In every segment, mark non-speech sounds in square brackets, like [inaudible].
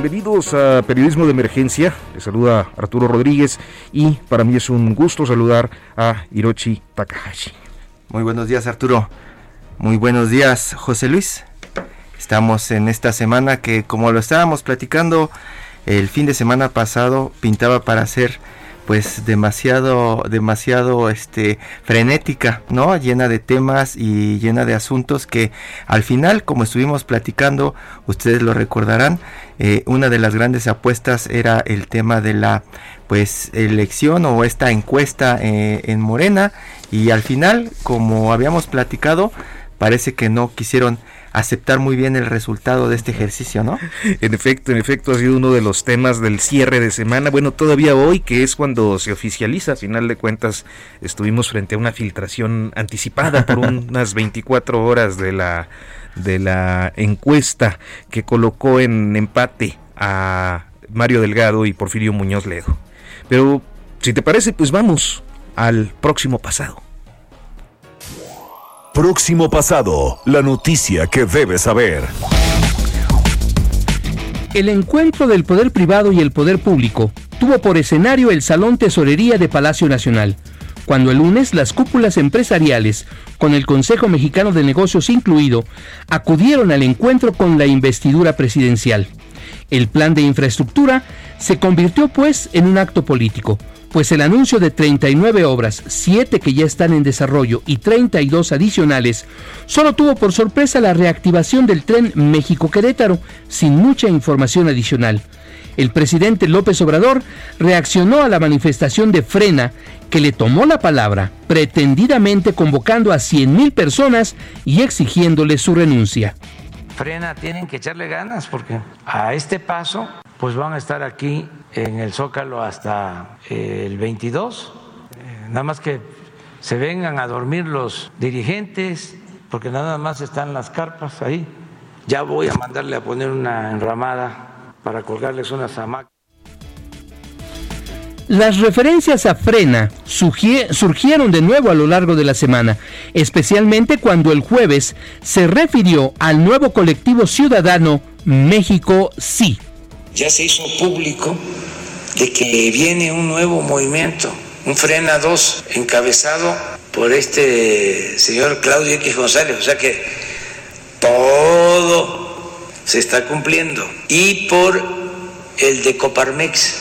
Bienvenidos a Periodismo de Emergencia. Les saluda Arturo Rodríguez y para mí es un gusto saludar a Hiroshi Takahashi. Muy buenos días Arturo. Muy buenos días José Luis. Estamos en esta semana que como lo estábamos platicando el fin de semana pasado pintaba para ser pues demasiado demasiado este frenética no llena de temas y llena de asuntos que al final como estuvimos platicando ustedes lo recordarán eh, una de las grandes apuestas era el tema de la pues elección o esta encuesta eh, en Morena. Y al final como habíamos platicado parece que no quisieron aceptar muy bien el resultado de este ejercicio, ¿no? [laughs] En efecto, en efecto, ha sido uno de los temas del cierre de semana. Bueno, todavía hoy, que es cuando se oficializa, a final de cuentas, estuvimos frente a una filtración anticipada por [laughs] unas 24 horas de la, de la encuesta que colocó en empate a Mario Delgado y Porfirio Muñoz Ledo. Pero, si te parece, pues vamos al próximo pasado. Próximo pasado, la noticia que debes saber. El encuentro del poder privado y el poder público tuvo por escenario el Salón Tesorería de Palacio Nacional, cuando el lunes las cúpulas empresariales, con el Consejo Mexicano de Negocios incluido, acudieron al encuentro con la investidura presidencial. El plan de infraestructura se convirtió pues en un acto político, pues el anuncio de 39 obras, 7 que ya están en desarrollo y 32 adicionales, solo tuvo por sorpresa la reactivación del tren México-Querétaro, sin mucha información adicional. El presidente López Obrador reaccionó a la manifestación de Frena, que le tomó la palabra, pretendidamente convocando a 100.000 personas y exigiéndole su renuncia. Frena, tienen que echarle ganas porque a este paso pues van a estar aquí en el Zócalo hasta eh, el 22. Eh, nada más que se vengan a dormir los dirigentes, porque nada más están las carpas ahí. Ya voy a mandarle a poner una enramada para colgarles unas hamacas. Las referencias a Frena surgieron de nuevo a lo largo de la semana, especialmente cuando el jueves se refirió al nuevo colectivo ciudadano México Sí. Ya se hizo público de que viene un nuevo movimiento, un Frena 2 encabezado por este señor Claudio X González, o sea que todo se está cumpliendo. Y por el de Coparmex,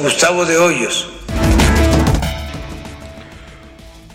Gustavo de Hoyos.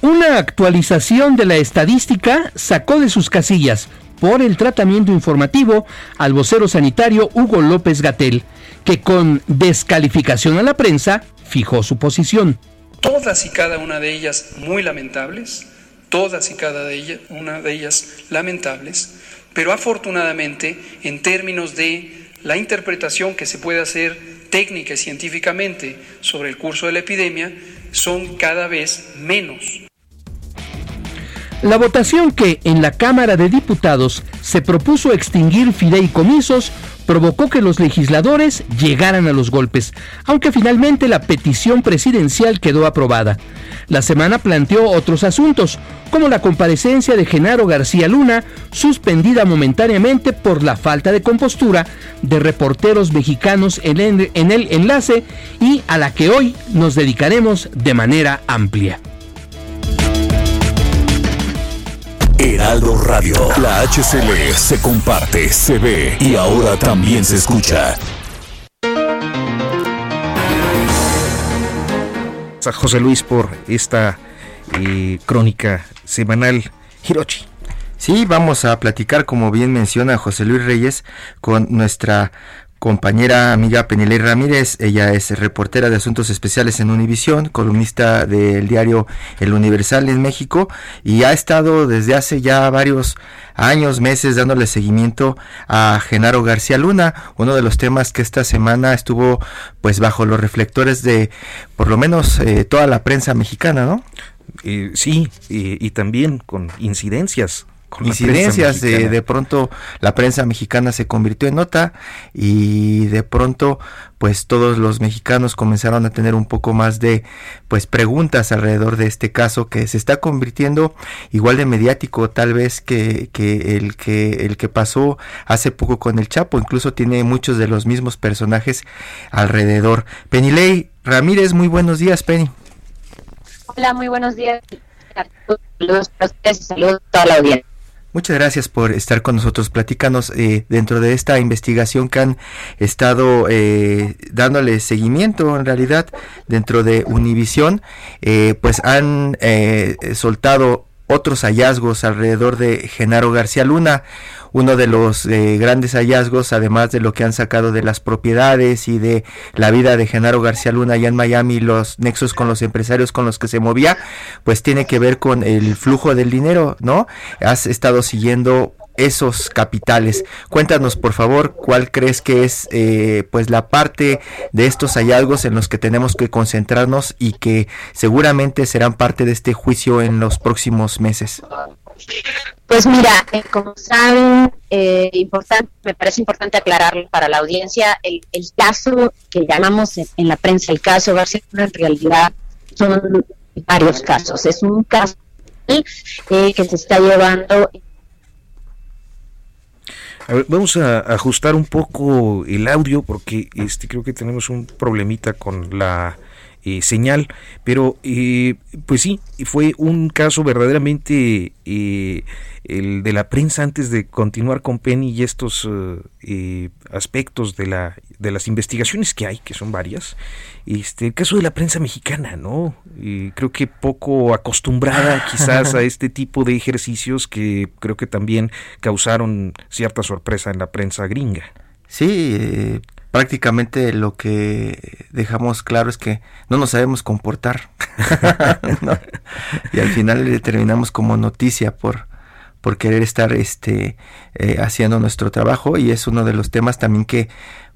Una actualización de la estadística sacó de sus casillas por el tratamiento informativo al vocero sanitario Hugo López Gatel, que con descalificación a la prensa fijó su posición. Todas y cada una de ellas muy lamentables, todas y cada de ellas, una de ellas lamentables, pero afortunadamente en términos de la interpretación que se puede hacer técnica y científicamente sobre el curso de la epidemia, son cada vez menos. La votación que en la Cámara de Diputados se propuso extinguir fideicomisos provocó que los legisladores llegaran a los golpes, aunque finalmente la petición presidencial quedó aprobada. La semana planteó otros asuntos, como la comparecencia de Genaro García Luna, suspendida momentáneamente por la falta de compostura de reporteros mexicanos en el, en el enlace y a la que hoy nos dedicaremos de manera amplia. Heraldo Radio. La HCL se comparte, se ve y ahora también se escucha. A José Luis por esta eh, crónica semanal. Hirochi. Sí, vamos a platicar, como bien menciona José Luis Reyes, con nuestra compañera amiga Penilei Ramírez. Ella es reportera de Asuntos Especiales en Univisión, columnista del diario El Universal en México y ha estado desde hace ya varios años, meses dándole seguimiento a Genaro García Luna, uno de los temas que esta semana estuvo pues bajo los reflectores de por lo menos eh, toda la prensa mexicana, ¿no? Eh, sí, y también con incidencias incidencias de, de pronto la prensa mexicana se convirtió en nota y de pronto pues todos los mexicanos comenzaron a tener un poco más de pues preguntas alrededor de este caso que se está convirtiendo igual de mediático tal vez que, que el que el que pasó hace poco con el Chapo incluso tiene muchos de los mismos personajes alrededor Penilei Ramírez muy buenos días Penny Hola, muy buenos días. Saludos para ustedes y saludos a toda la audiencia. Muchas gracias por estar con nosotros. Platícanos eh, dentro de esta investigación que han estado eh, dándole seguimiento en realidad dentro de Univisión, eh, pues han eh, soltado otros hallazgos alrededor de Genaro García Luna, uno de los eh, grandes hallazgos, además de lo que han sacado de las propiedades y de la vida de Genaro García Luna allá en Miami, los nexos con los empresarios con los que se movía, pues tiene que ver con el flujo del dinero, ¿no? Has estado siguiendo esos capitales. Cuéntanos, por favor, cuál crees que es eh, pues la parte de estos hallazgos en los que tenemos que concentrarnos y que seguramente serán parte de este juicio en los próximos meses. Pues mira, eh, como saben, eh, importante, me parece importante aclararlo para la audiencia, el, el caso que llamamos en, la prensa el caso García, en realidad son varios casos. Es un caso eh, que se está llevando a ver, vamos a ajustar un poco el audio porque este creo que tenemos un problemita con la eh, señal, pero eh, pues sí, fue un caso verdaderamente eh, el de la prensa antes de continuar con Penny y estos aspectos de, la, de las investigaciones que hay, que son varias. Este, el caso de la prensa mexicana, ¿no? creo que poco acostumbrada [laughs] quizás a este tipo de ejercicios que creo que también causaron cierta sorpresa en la prensa gringa. Sí, prácticamente lo que dejamos claro es que no nos sabemos comportar. [laughs] Y al final terminamos como noticia por, por querer estar este, eh, haciendo nuestro trabajo y es uno de los temas también que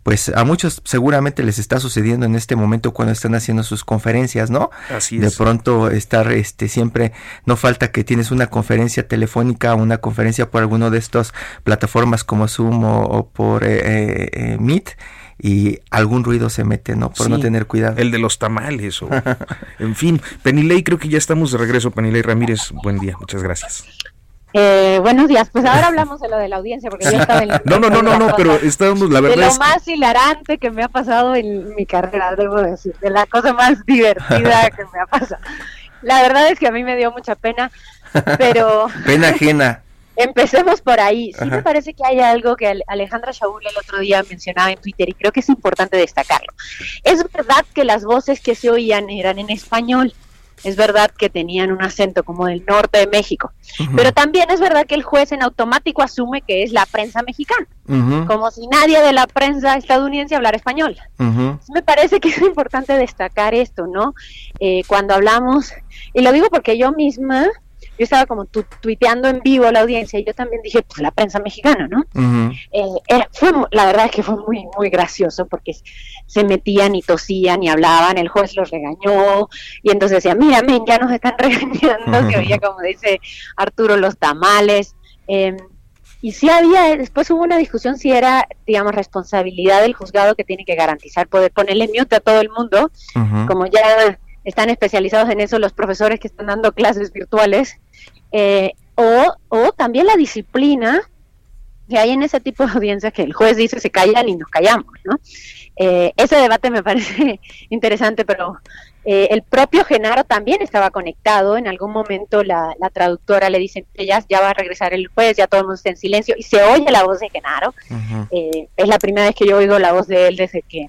pues a muchos seguramente les está sucediendo en este momento cuando están haciendo sus conferencias, ¿no? Así De es. pronto estar este siempre no falta que tienes una conferencia telefónica, una conferencia por alguno de estas plataformas como Zoom o, o por eh, eh, eh, Meet y algún ruido se mete, ¿no? Por no tener cuidado. El de los tamales o [laughs] en fin, Penilei, creo que ya estamos de regreso, Penilei Ramírez, buen día, muchas gracias. Eh, buenos días, pues ahora hablamos de lo de la audiencia, porque yo estaba en [laughs] la- No, no, no, no, no, pero estábamos, la de verdad lo es que- más hilarante que me ha pasado en mi carrera, debo decir, de la cosa más divertida [laughs] que me ha pasado. La verdad es que a mí me dio mucha pena, pero Pena ajena. Empecemos por ahí. Sí me parece que hay algo que Ale- Alejandra Shaul el otro día mencionaba en Twitter y creo que es importante destacarlo. Es verdad que las voces que se oían eran en español. Es verdad que tenían un acento como del norte de México, pero también es verdad que el juez en automático asume que es la prensa mexicana, como si nadie de la prensa estadounidense hablara español. ujú. Me parece que es importante destacar esto, ¿no? Eh, cuando hablamos, y lo digo porque yo misma, yo estaba como tu, tuiteando en vivo a la audiencia y yo también dije, pues la prensa mexicana, ¿no? Eh, era- fue, la verdad es que fue muy, muy gracioso porque se metían y tosían y hablaban, el juez los regañó y entonces decía, mira, men, ya nos están [laughs] regañando, que oía como dice Arturo los tamales. Eh, y sí había, después hubo una discusión si era, digamos, responsabilidad del juzgado que tiene que garantizar poder ponerle mute a todo el mundo, como ya están especializados en eso los profesores que están dando clases virtuales, eh, o, o también la disciplina que hay en ese tipo de audiencias que el juez dice se callan y nos callamos, ¿no? Eh, ese debate me parece [laughs] interesante, pero eh, el propio Genaro también estaba conectado. En algún momento la, traductora le dice, ya, ya va a regresar el juez, ya todo el mundo está en silencio, y se oye la voz de Genaro. Eh, es la primera vez que yo oigo la voz de él desde que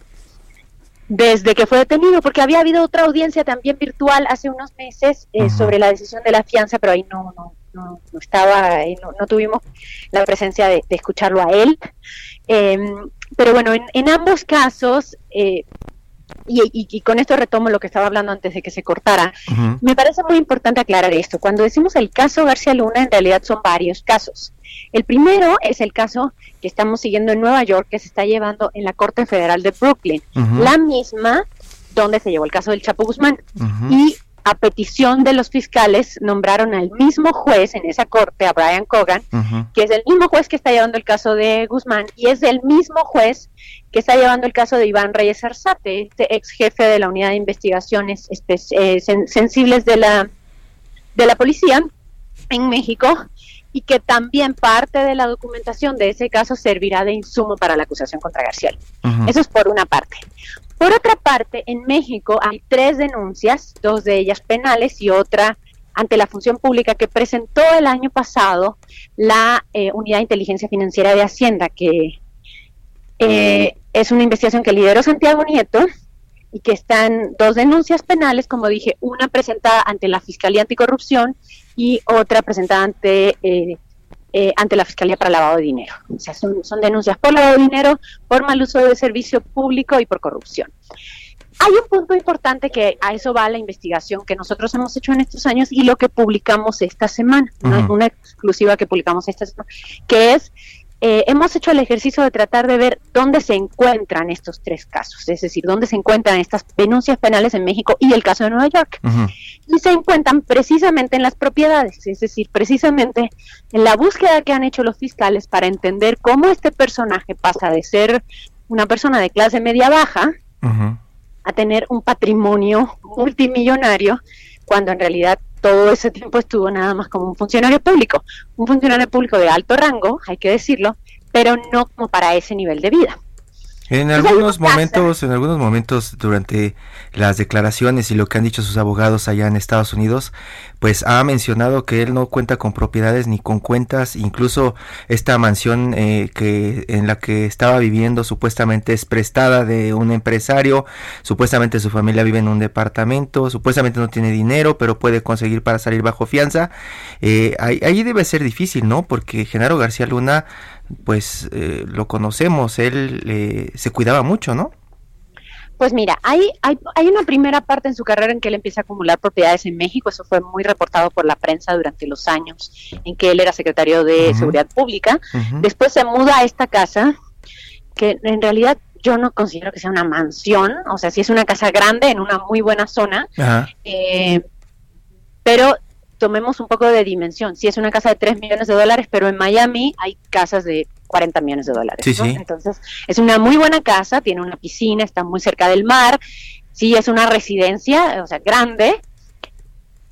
desde que fue detenido, porque había habido otra audiencia también virtual hace unos meses sobre la decisión de la fianza, pero ahí no, no, no, estaba, no, no, tuvimos la presencia de, escucharlo a él. Em, pero bueno, en, en ambos casos, eh, y, con esto retomo lo que estaba hablando antes de que se cortara, me parece muy importante aclarar esto. Cuando decimos el caso García Luna, en realidad son varios casos. El primero es el caso que estamos siguiendo en Nueva York, que se está llevando en la Corte Federal de Brooklyn, la misma donde se llevó el caso del Chapo Guzmán. Y a petición de los fiscales, nombraron al mismo juez en esa corte, a Brian Cogan, que es el mismo juez que está llevando el caso de Guzmán y es el mismo juez que está llevando el caso de Iván Reyes Arzate, este ex jefe de la unidad de investigaciones eh, sensibles de la, de la policía en México y que también parte de la documentación de ese caso servirá de insumo para la acusación contra García. Eso es por una parte. Por otra parte, en México hay tres denuncias, dos de ellas penales y otra ante la función pública que presentó el año pasado la eh, Unidad de Inteligencia Financiera de Hacienda, que eh, es una investigación que lideró Santiago Nieto y que están dos denuncias penales, como dije, una presentada ante la Fiscalía Anticorrupción y otra presentada ante eh, eh, ante la Fiscalía para Lavado de Dinero. O sea, son, son denuncias por lavado de dinero, por mal uso de servicio público y por corrupción. Hay un punto importante que a eso va la investigación que nosotros hemos hecho en estos años y lo que publicamos esta semana, una exclusiva que publicamos esta semana, que es eh, hemos hecho el ejercicio de tratar de ver dónde se encuentran estos tres casos, es decir, dónde se encuentran estas denuncias penales en México y el caso de Nueva York. Y se encuentran precisamente en las propiedades, es decir, precisamente en la búsqueda que han hecho los fiscales para entender cómo este personaje pasa de ser una persona de clase media baja a tener un patrimonio multimillonario, cuando en realidad todo ese tiempo estuvo nada más como un funcionario público, un funcionario público de alto rango, hay que decirlo, pero no como para ese nivel de vida. En algunos momentos, en algunos momentos durante las declaraciones y lo que han dicho sus abogados allá en Estados Unidos, pues ha mencionado que él no cuenta con propiedades ni con cuentas, incluso esta mansión eh, que en la que estaba viviendo supuestamente es prestada de un empresario, supuestamente su familia vive en un departamento, supuestamente no tiene dinero, pero puede conseguir para salir bajo fianza. Eh, ahí, debe ser difícil, ¿no? Porque Genaro García Luna, pues eh, lo conocemos, él se cuidaba mucho, ¿no? Pues mira, hay, hay, hay, una primera parte en su carrera en que él empieza a acumular propiedades en México, eso fue muy reportado por la prensa durante los años en que él era secretario de Seguridad Pública. Después se muda a esta casa, que en realidad yo no considero que sea una mansión, o sea, sí es una casa grande en una muy buena zona, eh, pero tomemos un poco de dimensión. Sí es una casa de 3 millones de dólares, pero en Miami hay casas de 40 millones de dólares. Entonces, es una muy buena casa, tiene una piscina, está muy cerca del mar, sí es una residencia, o sea, grande,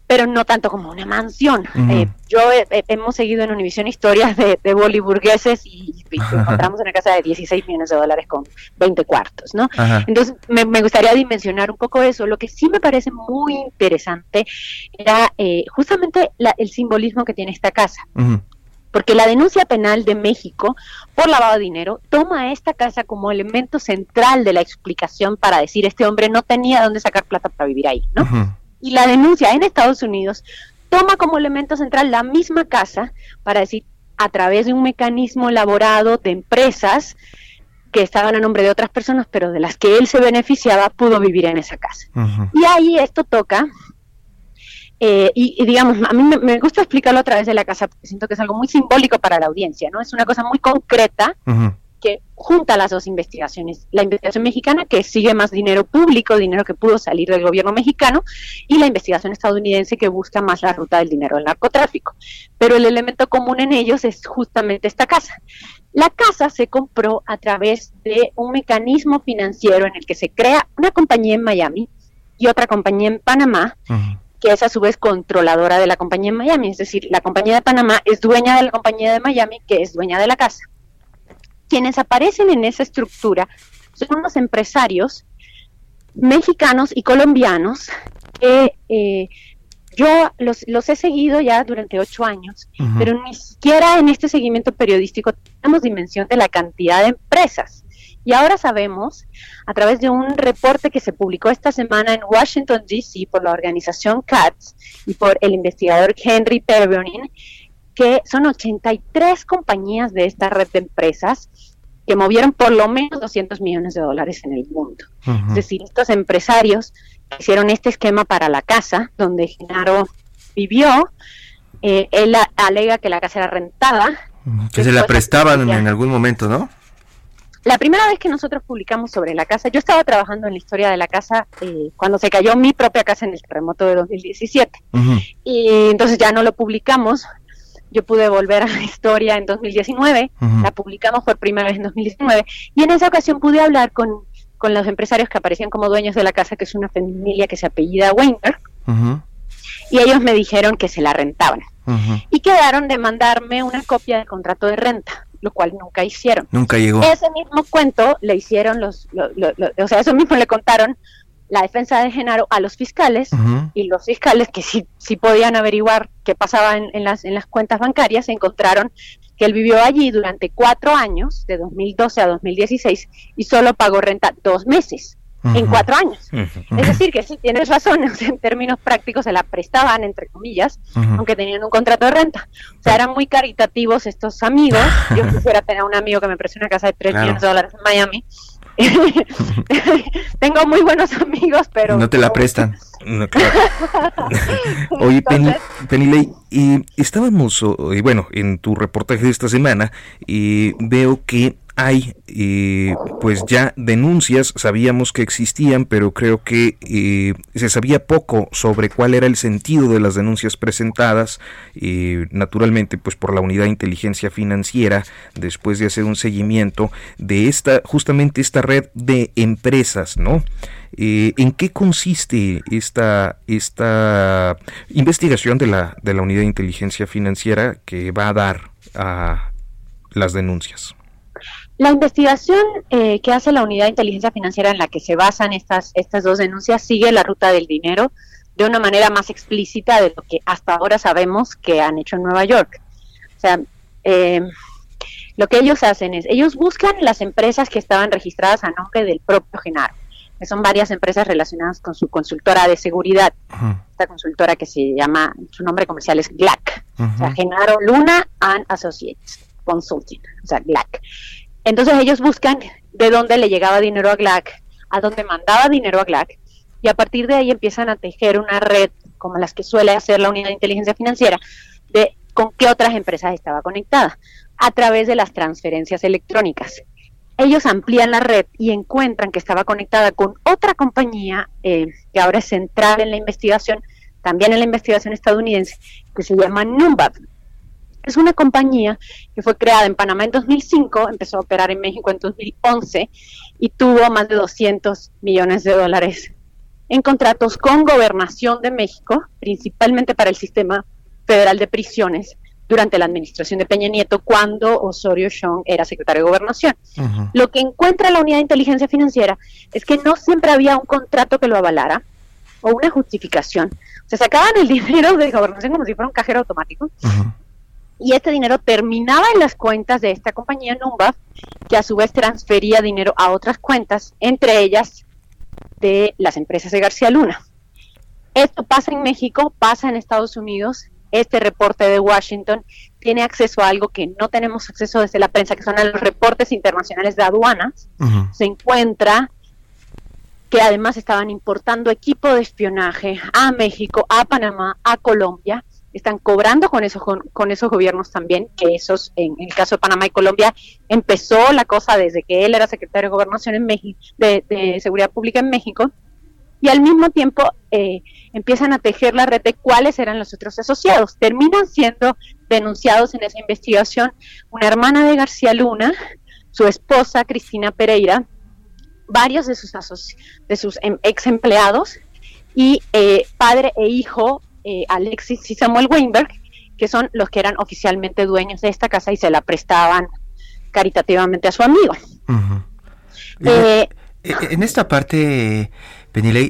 pero no tanto como una mansión. Eh, yo hemos seguido en Univision historias de, de boliburgueses y, [laughs] encontramos una casa de 16 millones de dólares con 20 cuartos, ¿no? Entonces, me, gustaría dimensionar un poco eso. Lo que sí me parece muy interesante era eh, justamente el simbolismo que tiene esta casa porque la denuncia penal de México por lavado de dinero toma esta casa como elemento central de la explicación para decir este hombre no tenía dónde sacar plata para vivir ahí, ¿no? Y la denuncia en Estados Unidos toma como elemento central la misma casa para decir a través de un mecanismo elaborado de empresas que estaban a nombre de otras personas, pero de las que él se beneficiaba, pudo vivir en esa casa. Y ahí esto toca eh, y, digamos, a mí me, gusta explicarlo a través de la casa porque siento que es algo muy simbólico para la audiencia, ¿no? Es una cosa muy concreta que junta las dos investigaciones, la investigación mexicana que sigue más dinero público, dinero que pudo salir del gobierno mexicano, y la investigación estadounidense que busca más la ruta del dinero del narcotráfico. Pero el elemento común en ellos es justamente esta casa. La casa se compró a través de un mecanismo financiero en el que se crea una compañía en Miami y otra compañía en Panamá, que es a su vez controladora de la compañía en Miami. Es decir, la compañía de Panamá es dueña de la compañía de Miami, que es dueña de la casa quienes aparecen en esa estructura son unos empresarios mexicanos y colombianos que eh, yo los, he seguido ya durante ocho años, pero ni siquiera en este seguimiento periodístico tenemos dimensión de la cantidad de empresas. Y ahora sabemos, a través de un reporte que se publicó esta semana en Washington, D.C. por la organización CATS y por el investigador Henry Perronin, que son 83 compañías de esta red de empresas que movieron por lo menos 200 millones de dólares en el mundo. Es decir, estos empresarios hicieron este esquema para la casa donde Genaro vivió. Eh, él alega que la casa era rentada. Que se la prestaban en, algún momento, ¿no? La primera vez que nosotros publicamos sobre la casa, yo estaba trabajando en la historia de la casa eh, cuando se cayó mi propia casa en el terremoto de 2017. Y entonces ya no lo publicamos, yo pude volver a la historia en 2019, la publicamos por primera vez en 2019, y en esa ocasión pude hablar con, con los empresarios que aparecían como dueños de la casa, que es una familia que se apellida Weiner, y ellos me dijeron que se la rentaban. Y quedaron de mandarme una copia del contrato de renta, lo cual nunca hicieron. Nunca llegó. Ese mismo cuento le hicieron los, o sea, eso mismo le contaron la defensa de Genaro a los fiscales y los fiscales que sí, sí podían averiguar qué pasaba en, las, en las cuentas bancarias encontraron que él vivió allí durante cuatro años, de 2012 a 2016, y solo pagó renta dos meses. En cuatro años. Es decir, que sí, tienes razón, [laughs] en términos prácticos se la prestaban, entre comillas, aunque tenían un contrato de renta. O sea, eran muy caritativos estos amigos. [laughs] Yo quisiera tener un amigo que me preste una casa de tres millones de dólares en Miami [laughs] Tengo muy buenos amigos, pero... No te la prestan. Oye, Penny, y estábamos, y bueno, en tu reportaje de esta semana, y veo que hay eh, pues ya denuncias, sabíamos que existían, pero creo que eh, se sabía poco sobre cuál era el sentido de las denuncias presentadas, eh, naturalmente pues por la unidad de inteligencia financiera, después de hacer un seguimiento de esta, justamente esta red de empresas, ¿no? ¿En qué consiste esta, esta investigación de la, de la unidad de inteligencia financiera que va a dar a las denuncias? La investigación eh, que hace la Unidad de Inteligencia Financiera en la que se basan estas, estas dos denuncias sigue la ruta del dinero de una manera más explícita de lo que hasta ahora sabemos que han hecho en Nueva York. O sea, eh, lo que ellos hacen es, ellos buscan las empresas que estaban registradas a nombre del propio Genaro, que son varias empresas relacionadas con su consultora de seguridad. Esta consultora que se llama, su nombre comercial es GLAC, o sea, Genaro Luna and Associates Consulting, o sea, GLAC. Entonces ellos buscan de dónde le llegaba dinero a GLAC, a dónde mandaba dinero a GLAC, y a partir de ahí empiezan a tejer una red como las que suele hacer la unidad de inteligencia financiera, de con qué otras empresas estaba conectada, a través de las transferencias electrónicas. Ellos amplían la red y encuentran que estaba conectada con otra compañía eh, que ahora es central en la investigación, también en la investigación estadounidense, que se llama Numbab. Es una compañía que fue creada en Panamá en 2005, empezó a operar en México en 2011 y tuvo más de 200 millones de dólares en contratos con gobernación de México, principalmente para el sistema federal de prisiones durante la administración de Peña Nieto cuando Osorio Chong era secretario de gobernación. Lo que encuentra la unidad de inteligencia financiera es que no siempre había un contrato que lo avalara o una justificación. Se sacaban el [laughs] dinero de gobernación como si fuera un cajero automático y este dinero terminaba en las cuentas de esta compañía Numbaf, que a su vez transfería dinero a otras cuentas, entre ellas de las empresas de García Luna. Esto pasa en México, pasa en Estados Unidos. Este reporte de Washington tiene acceso a algo que no tenemos acceso desde la prensa, que son los reportes internacionales de aduanas. Se encuentra que además estaban importando equipo de espionaje a México, a Panamá, a Colombia, están cobrando con esos, con, esos gobiernos también, que esos, en, el caso de Panamá y Colombia, empezó la cosa desde que él era secretario de Gobernación en México, de, Seguridad Pública en México, y al mismo tiempo eh, empiezan a tejer la red de cuáles eran los otros asociados. Terminan siendo denunciados en esa investigación una hermana de García Luna, su esposa Cristina Pereira, varios de sus, de sus em, ex empleados y eh, padre e hijo eh, Alexis y Samuel Weinberg, que son los que eran oficialmente dueños de esta casa y se la prestaban caritativamente a su amigo. Eh, en esta parte, Penilei,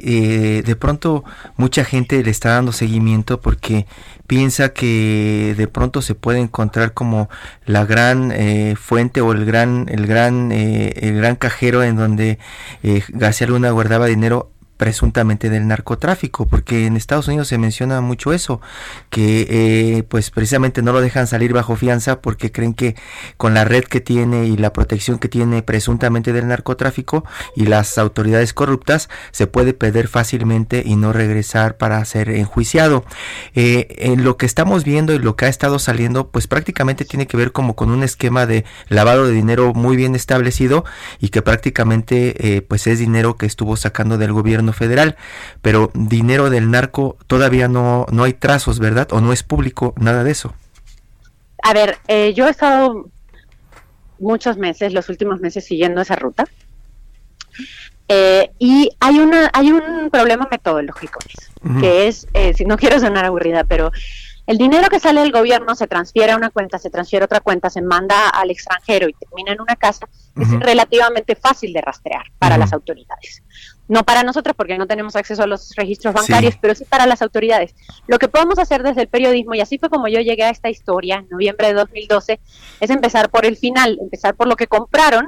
de pronto mucha gente le está dando seguimiento porque piensa que de pronto se puede encontrar como la gran fuente o el gran el gran el gran cajero en donde García Luna guardaba dinero presuntamente del narcotráfico, porque en Estados Unidos se menciona mucho eso, que eh, pues precisamente no lo dejan salir bajo fianza porque creen que con la red que tiene y la protección que tiene presuntamente del narcotráfico y las autoridades corruptas se puede perder fácilmente y no regresar para ser enjuiciado. Eh, en lo que estamos viendo y lo que ha estado saliendo, pues prácticamente tiene que ver como con un esquema de lavado de dinero muy bien establecido y que prácticamente eh, pues es dinero que estuvo sacando del gobierno federal, pero dinero del narco todavía no, no hay trazos, ¿verdad? O no es público nada de eso. A ver, eh, yo he estado muchos meses, los últimos meses, siguiendo esa ruta. Eh, y hay una hay un problema metodológico, que es, eh, si no quiero sonar aburrida, pero el dinero que sale del gobierno se transfiere a una cuenta, se transfiere a otra cuenta, se manda al extranjero y termina en una casa, es relativamente fácil de rastrear para las autoridades. No para nosotros porque no tenemos acceso a los registros bancarios, pero sí para las autoridades. Lo que podemos hacer desde el periodismo, y así fue como yo llegué a esta historia en noviembre de 2012, es empezar por el final, empezar por lo que compraron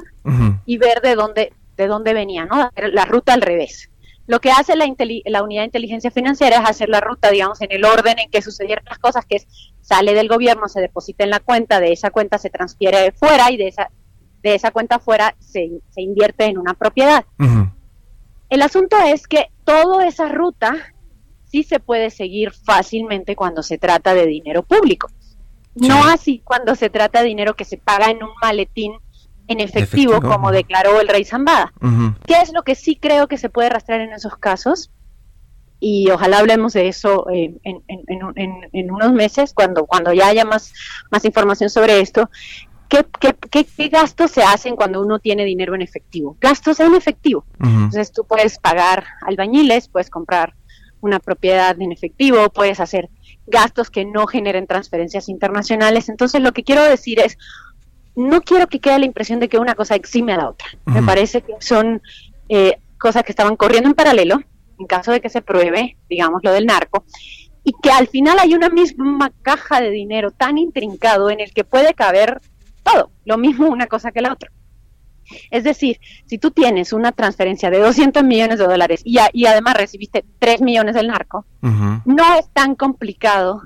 y ver de dónde, de dónde venía, ¿no? La ruta al revés. Lo que hace la, la, unidad de inteligencia financiera es hacer la ruta, digamos, en el orden en que sucedieron las cosas, que es sale del gobierno, se deposita en la cuenta, de esa cuenta se transfiere fuera y de esa, de esa cuenta fuera se, se invierte en una propiedad. El asunto es que toda esa ruta sí se puede seguir fácilmente cuando se trata de dinero público. No así cuando se trata de dinero que se paga en un maletín en efectivo, como declaró el rey Zambada. ¿Qué es lo que sí creo que se puede rastrear en esos casos? Y ojalá hablemos de eso en, en, unos meses, cuando, cuando ya haya más, más información sobre esto. ¿Qué, qué, qué, gastos se hacen cuando uno tiene dinero en efectivo? Gastos en efectivo. Entonces tú puedes pagar albañiles, puedes comprar una propiedad en efectivo, puedes hacer gastos que no generen transferencias internacionales. Entonces lo que quiero decir es, no quiero que quede la impresión de que una cosa exime a la otra. Me parece que son eh, cosas que estaban corriendo en paralelo, en caso de que se pruebe, digamos, lo del narco, y que al final hay una misma caja de dinero tan intrincado en el que puede caber todo, lo mismo una cosa que la otra. Es decir, si tú tienes una transferencia de 200 millones de dólares y, y además recibiste 3 millones del narco, no es tan complicado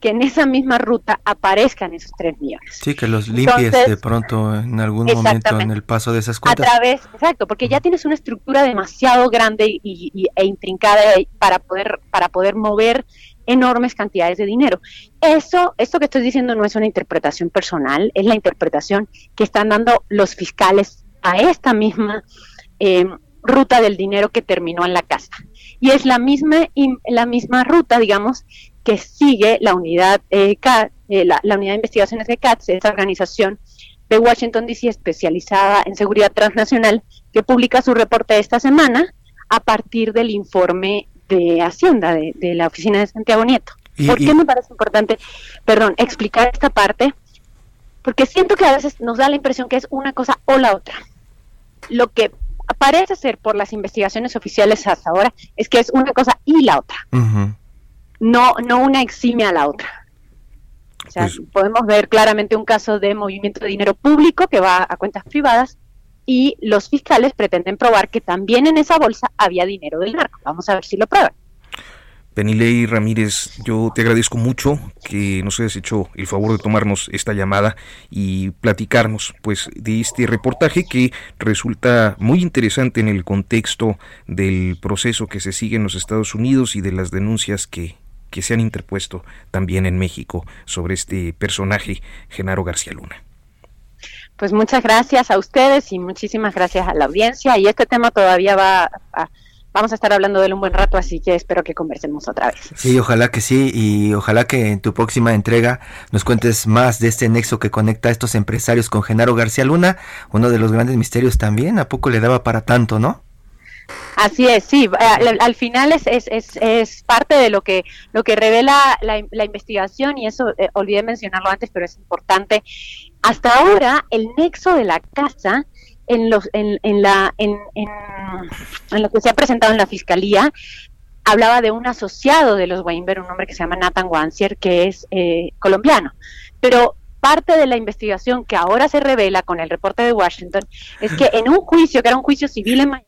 que en esa misma ruta aparezcan esos 3 millones. Sí, que los limpies de pronto en algún momento en el paso de esas cuentas. A través, exacto, porque ya tienes una estructura demasiado grande y, e intrincada para poder, para poder mover enormes cantidades de dinero. Eso, esto que estoy diciendo no es una interpretación personal, es la interpretación que están dando los fiscales a esta misma eh, ruta del dinero que terminó en la casa. Y es la misma, la misma ruta, digamos, que sigue la unidad, eh, eh, la, unidad de investigaciones de CATS, esta organización de Washington DC especializada en seguridad transnacional, que publica su reporte esta semana a partir del informe de Hacienda de, la oficina de Santiago Nieto. ¿Por qué me parece importante, perdón, explicar esta parte? Porque siento que a veces nos da la impresión que es una cosa o la otra. Lo que parece ser por las investigaciones oficiales hasta ahora es que es una cosa y la otra no, no una exime a la otra. O sea, pues podemos ver claramente un caso de movimiento de dinero público que va a cuentas privadas y los fiscales pretenden probar que también en esa bolsa había dinero del narco. Vamos a ver si lo prueban. Penilei Ramírez, yo te agradezco mucho que nos hayas hecho el favor de tomarnos esta llamada y platicarnos pues de este reportaje que resulta muy interesante en el contexto del proceso que se sigue en los Estados Unidos y de las denuncias que que se han interpuesto también en México sobre este personaje, Genaro García Luna. Pues muchas gracias a ustedes y muchísimas gracias a la audiencia. Y este tema todavía va a, vamos a estar hablando de él un buen rato, así que espero que conversemos otra vez. Sí, ojalá que sí, y ojalá que en tu próxima entrega nos cuentes más de este nexo que conecta a estos empresarios con Genaro García Luna, uno de los grandes misterios también, ¿a poco le daba para tanto, no? Así es, sí, al, final es, es, es, es, parte de lo que, lo que revela la, la investigación y eso eh, olvidé mencionarlo antes, pero es importante. Hasta ahora, el nexo de la casa en, los, en, en, la, en, en, lo que se ha presentado en la fiscalía hablaba de un asociado de los Weinberg, un hombre que se llama Nathan Wansier, que es eh, colombiano. Pero parte de la investigación que ahora se revela con el reporte de Washington es que en un juicio, que era un juicio civil en Miami,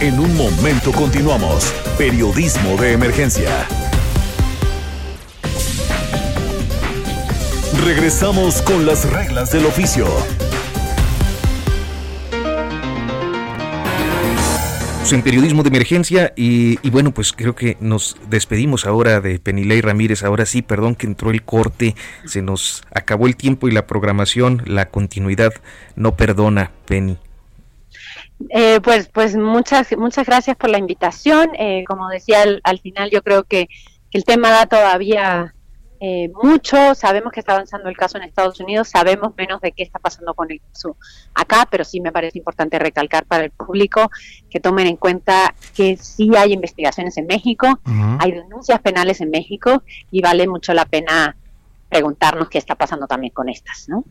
en un momento continuamos. Periodismo de emergencia. Regresamos con las reglas del oficio. en periodismo de emergencia y, bueno pues creo que nos despedimos ahora de Penilei Ramírez ahora sí perdón que entró el corte se nos acabó el tiempo y la programación la continuidad no perdona Penny eh, pues, pues muchas, muchas gracias por la invitación. Eh, como decía al, final, yo creo que, el tema da todavía eh, mucho. Sabemos que está avanzando el caso en Estados Unidos, sabemos menos de qué está pasando con el caso acá, pero sí me parece importante recalcar para el público que tomen en cuenta que sí hay investigaciones en México, hay denuncias penales en México y vale mucho la pena preguntarnos qué está pasando también con estas, ¿no?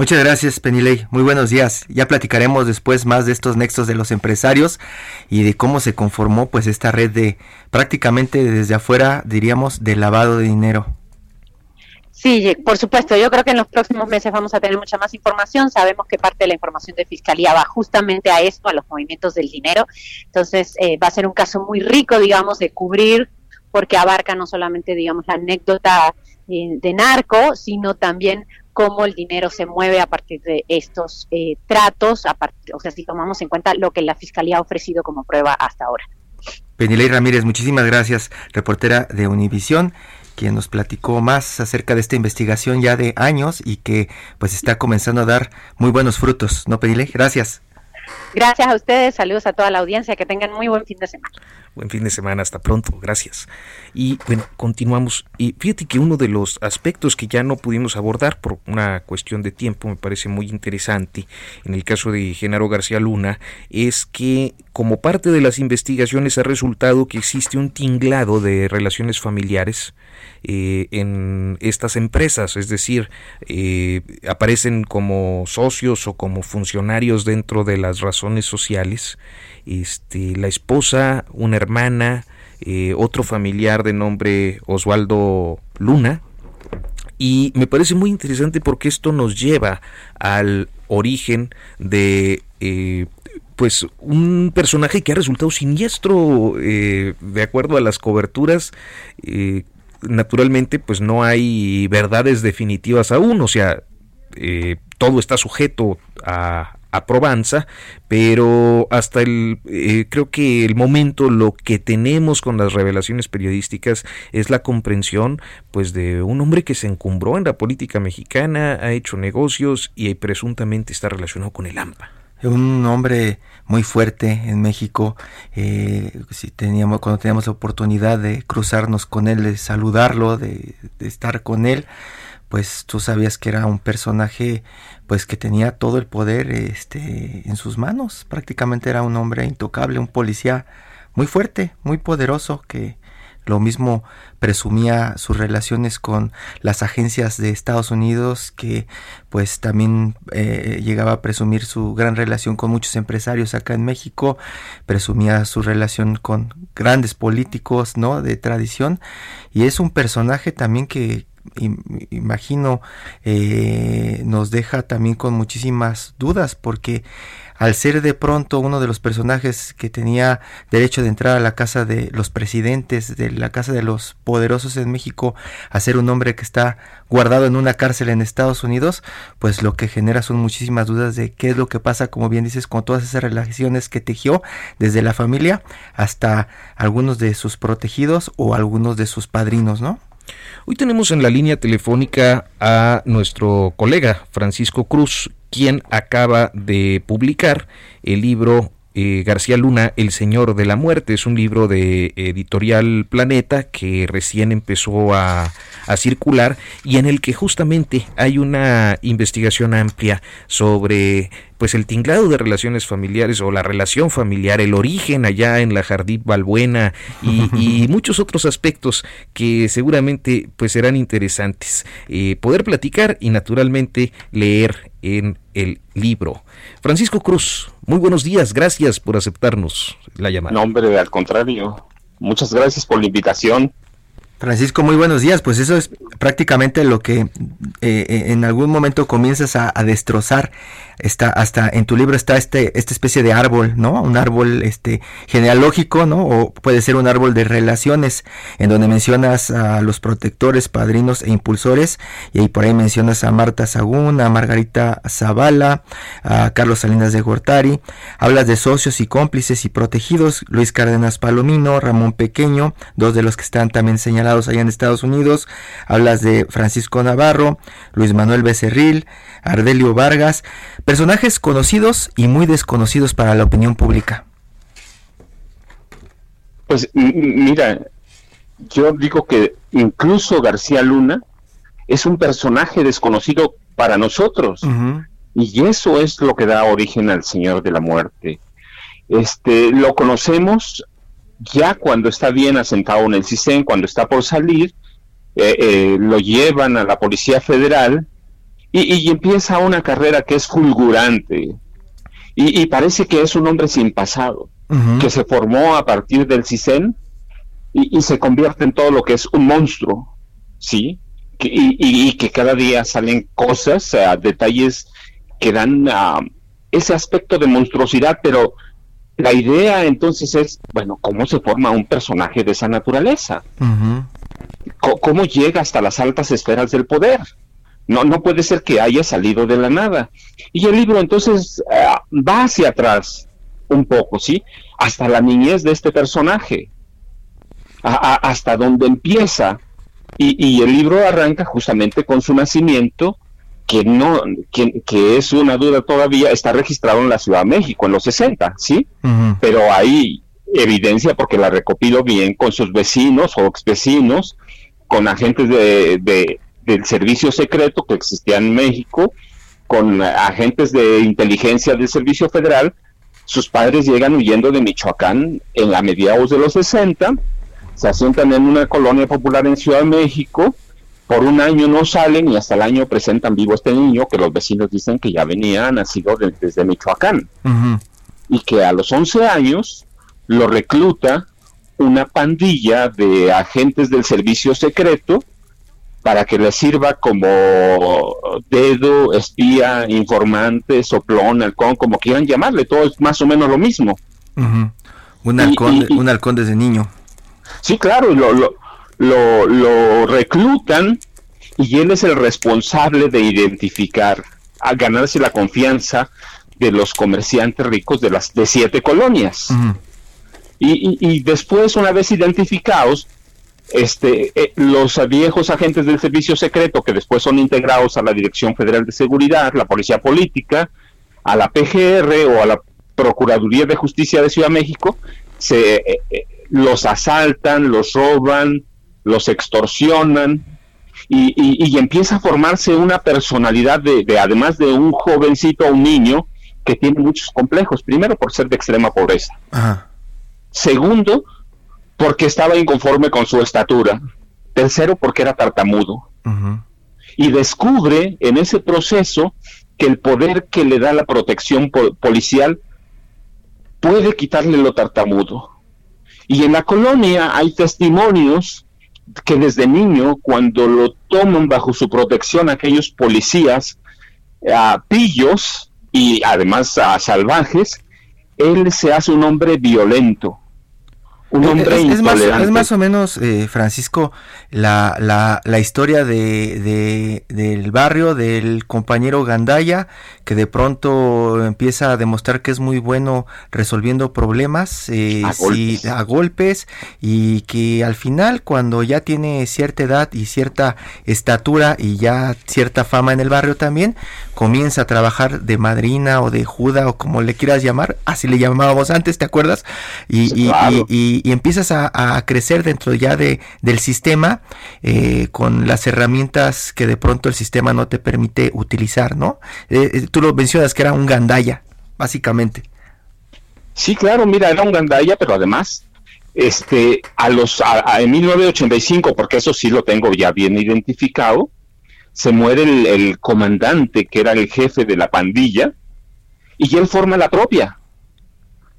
Muchas gracias, Penilei. Muy buenos días. Ya platicaremos después más de estos nexos de los empresarios y de cómo se conformó pues esta red de prácticamente desde afuera, diríamos, de lavado de dinero. Sí, por supuesto. Yo creo que en los próximos meses vamos a tener mucha más información. Sabemos que parte de la información de Fiscalía va justamente a esto, a los movimientos del dinero. Entonces, eh, va a ser un caso muy rico, digamos, de cubrir, porque abarca no solamente, digamos, la anécdota eh, de narco, sino también cómo el dinero se mueve a partir de estos eh, tratos, a o sea, si tomamos en cuenta lo que la Fiscalía ha ofrecido como prueba hasta ahora. Penilei Ramírez, muchísimas gracias, reportera de Univisión, quien nos platicó más acerca de esta investigación ya de años y que pues está comenzando a dar muy buenos frutos, ¿no, Penilei? Gracias. Gracias a ustedes, saludos a toda la audiencia, que tengan muy buen fin de semana. Buen fin de semana, hasta pronto, gracias. Y bueno, continuamos. Y fíjate que uno de los aspectos que ya no pudimos abordar por una cuestión de tiempo, me parece muy interesante, en el caso de Genaro García Luna, es que como parte de las investigaciones ha resultado que existe un tinglado de relaciones familiares eh, en estas empresas, es decir, eh, aparecen como socios o como funcionarios dentro de las razones sociales, este, la esposa, una hermana, eh, otro familiar de nombre Osvaldo Luna, y me parece muy interesante porque esto nos lleva al origen de pues un personaje que ha resultado siniestro de acuerdo a las coberturas naturalmente pues no hay verdades definitivas aún, o sea, eh, todo está sujeto a, a probanza, pero hasta el eh, creo que el momento lo que tenemos con las revelaciones periodísticas es la comprensión pues de un hombre que se encumbró en la política mexicana, ha hecho negocios y presuntamente está relacionado con el AMPA un hombre muy fuerte en México. Eh, si teníamos, cuando teníamos la oportunidad de cruzarnos con él, de saludarlo, de, de, estar con él, pues tú sabías que era un personaje pues que tenía todo el poder este, en sus manos. Prácticamente era un hombre intocable, un policía muy fuerte, muy poderoso que lo mismo presumía sus relaciones con las agencias de Estados Unidos, que pues también eh, llegaba a presumir su gran relación con muchos empresarios acá en México, presumía su relación con grandes políticos, ¿no? De tradición, y es un personaje también que imagino, eh, nos deja también con muchísimas dudas porque al ser de pronto uno de los personajes que tenía derecho de entrar a la casa de los presidentes, de la casa de los poderosos en México, a ser un hombre que está guardado en una cárcel en Estados Unidos, pues lo que genera son muchísimas dudas de qué es lo que pasa, como bien dices, con todas esas relaciones que tejió desde la familia hasta algunos de sus protegidos o algunos de sus padrinos, ¿no? Hoy tenemos en la línea telefónica a nuestro colega Francisco Cruz, quien acaba de publicar el libro eh, García Luna, El Señor de la Muerte. Es un libro de editorial Planeta que recién empezó a, a, circular y en el que justamente hay una investigación amplia sobre pues el tinglado de relaciones familiares o la relación familiar, el origen allá en la Jardín Balbuena y, [laughs] muchos otros aspectos que seguramente pues serán interesantes eh, poder platicar y naturalmente leer en el libro. Francisco Cruz, muy buenos días, gracias por aceptarnos la llamada. No, hombre, al contrario, muchas gracias por la invitación. Francisco, muy buenos días. Pues eso es prácticamente lo que eh, en algún momento comienzas a, a destrozar está hasta en tu libro está este esta especie de árbol, ¿no? Un árbol este genealógico, ¿no? O puede ser un árbol de relaciones en donde mencionas a los protectores, padrinos e impulsores y ahí por ahí mencionas a Marta Sagún, a Margarita Zavala, a Carlos Salinas de Gortari, hablas de socios y cómplices y protegidos, Luis Cárdenas Palomino, Ramón Pequeño, dos de los que están también señalados allá en Estados Unidos, hablas de Francisco Navarro, Luis Manuel Becerril, Ardelio Vargas, personajes conocidos y muy desconocidos para la opinión pública. Pues mira, yo digo que incluso García Luna es un personaje desconocido para nosotros. Y eso es lo que da origen al Señor de la Muerte. Este, lo conocemos ya cuando está bien asentado en el CISEN, cuando está por salir, eh, eh, lo llevan a la Policía Federal y, empieza una carrera que es fulgurante y, parece que es un hombre sin pasado, que se formó a partir del CISEN y, se convierte en todo lo que es un monstruo, ¿sí? y, que cada día salen cosas, detalles que dan uh, ese aspecto de monstruosidad, pero la idea entonces es, bueno, ¿cómo se forma un personaje de esa naturaleza? ¿Cómo llega hasta las altas esferas del poder? No, no puede ser que haya salido de la nada. Y el libro entonces eh, va hacia atrás un poco, ¿sí? Hasta la niñez de este personaje, hasta donde empieza. Y, el libro arranca justamente con su nacimiento, que no, que, que, es una duda todavía, está registrado en la Ciudad de México en los 60, ¿sí? Pero hay evidencia porque la recopiló bien con sus vecinos o ex vecinos, con agentes de, del servicio secreto que existía en México, con agentes de inteligencia del Servicio Federal, sus padres llegan huyendo de Michoacán en la mediados de los 60, se asientan en una colonia popular en Ciudad de México, por un año no salen y hasta el año presentan vivo este niño que los vecinos dicen que ya venía nacido desde Michoacán. Y que a los 11 años lo recluta una pandilla de agentes del servicio secreto para que le sirva como dedo, espía, informante, soplón, halcón, como quieran llamarle, todo es más o menos lo mismo. Un halcón, un halcón desde niño. Sí, claro, lo, lo, lo, lo, reclutan y él es el responsable de identificar, a ganarse la confianza de los comerciantes ricos de las de siete colonias. y, y después, una vez identificados, este, eh, los viejos agentes del servicio secreto que después son integrados a la Dirección Federal de Seguridad, la Policía Política, a la PGR o a la Procuraduría de Justicia de Ciudad de México, se, eh, eh, los asaltan, los roban, los extorsionan y, empieza a formarse una personalidad de, además de un jovencito o un niño que tiene muchos complejos, primero por ser de extrema pobreza. Segundo, porque estaba inconforme con su estatura. Tercero, porque era tartamudo. Y descubre en ese proceso que el poder que le da la protección policial puede quitarle lo tartamudo. Y en la colonia hay testimonios que desde niño, cuando lo toman bajo su protección aquellos policías, a pillos y además a salvajes, él se hace un hombre violento, un hombre es, es, más, o menos, eh, Francisco, la, la, la historia de, del barrio del compañero Gandaya, que de pronto empieza a demostrar que es muy bueno resolviendo problemas eh, a, golpes. y que al final, cuando ya tiene cierta edad y cierta estatura y ya cierta fama en el barrio también, comienza a trabajar de madrina o de juda o como le quieras llamar, así le llamábamos antes, ¿te acuerdas? Y, y, y, empiezas a, a, crecer dentro ya de, del sistema eh, con las herramientas que de pronto el sistema no te permite utilizar, ¿no? Eh, eh, tú lo mencionas que era un gandaya, básicamente. Sí, claro, mira, era un gandaya, pero además este a los a, en 1985 porque eso sí lo tengo ya bien identificado se muere el, el, comandante que era el jefe de la pandilla y él forma la propia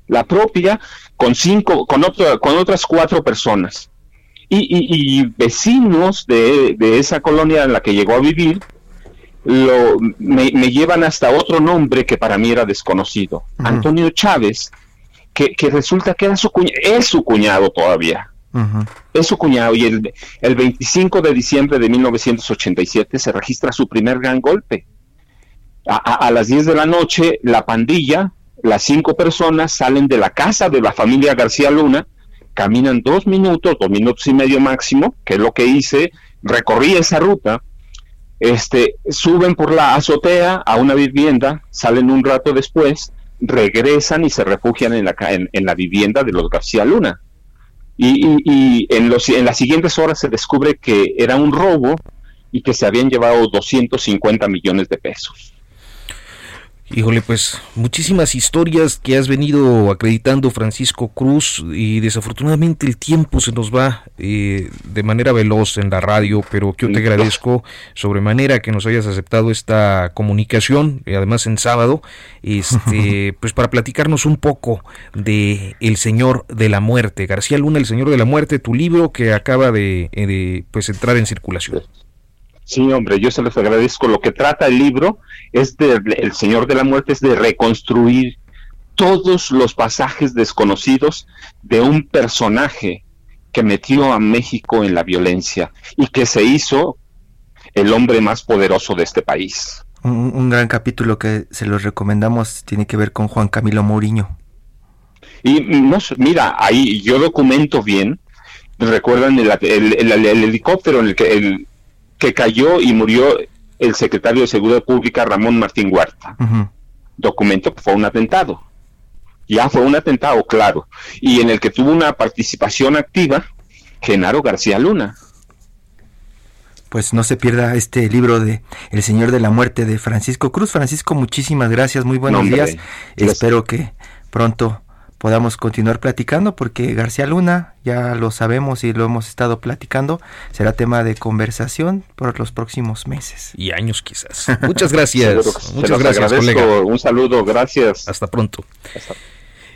la propia con cinco, con, otro, con otras cuatro personas. Y, vecinos de, esa colonia en la que llegó a vivir lo, me, llevan hasta otro nombre que para mí era desconocido, Antonio Chávez, que, resulta que era su es su cuñado todavía. Es su cuñado y el, el 25 de diciembre de 1987 se registra su primer gran golpe. A, a, las 10 de la noche, la pandilla las cinco personas salen de la casa de la familia García Luna, caminan dos minutos, dos minutos y medio máximo, que es lo que hice, recorrí esa ruta, este, suben por la azotea a una vivienda, salen un rato después, regresan y se refugian en la, en, la vivienda de los García Luna. Y, en, los, en las siguientes horas se descubre que era un robo y que se habían llevado 250 millones de pesos. Híjole, pues muchísimas historias que has venido acreditando Francisco Cruz y desafortunadamente el tiempo se nos va eh, de manera veloz en la radio, pero yo te agradezco sobremanera que nos hayas aceptado esta comunicación, y además en sábado, este, [laughs] pues para platicarnos un poco de El Señor de la Muerte, García Luna, El Señor de la Muerte, tu libro que acaba de, eh, de pues entrar en circulación. Sí, hombre, yo se los agradezco. Lo que trata el libro es de, El Señor de la Muerte, es de reconstruir todos los pasajes desconocidos de un personaje que metió a México en la violencia y que se hizo el hombre más poderoso de este país. Un, gran capítulo que se los recomendamos tiene que ver con Juan Camilo Mourinho. Y no, mira, ahí yo documento bien. Recuerdan el, el helicóptero en el que el, que cayó y murió el secretario de Seguridad Pública Ramón Martín Huerta. Documento que fue un atentado. Ya fue un atentado, claro. Y en el que tuvo una participación activa Genaro García Luna. Pues no se pierda este libro de El Señor de la Muerte de Francisco Cruz. Francisco, muchísimas gracias, muy buenos días. Espero que pronto podamos continuar platicando porque García Luna, ya lo sabemos y lo hemos estado platicando, será tema de conversación por los próximos meses. Y años quizás. Muchas gracias. [laughs] Muchas gracias, colega. Un saludo, gracias. Hasta pronto.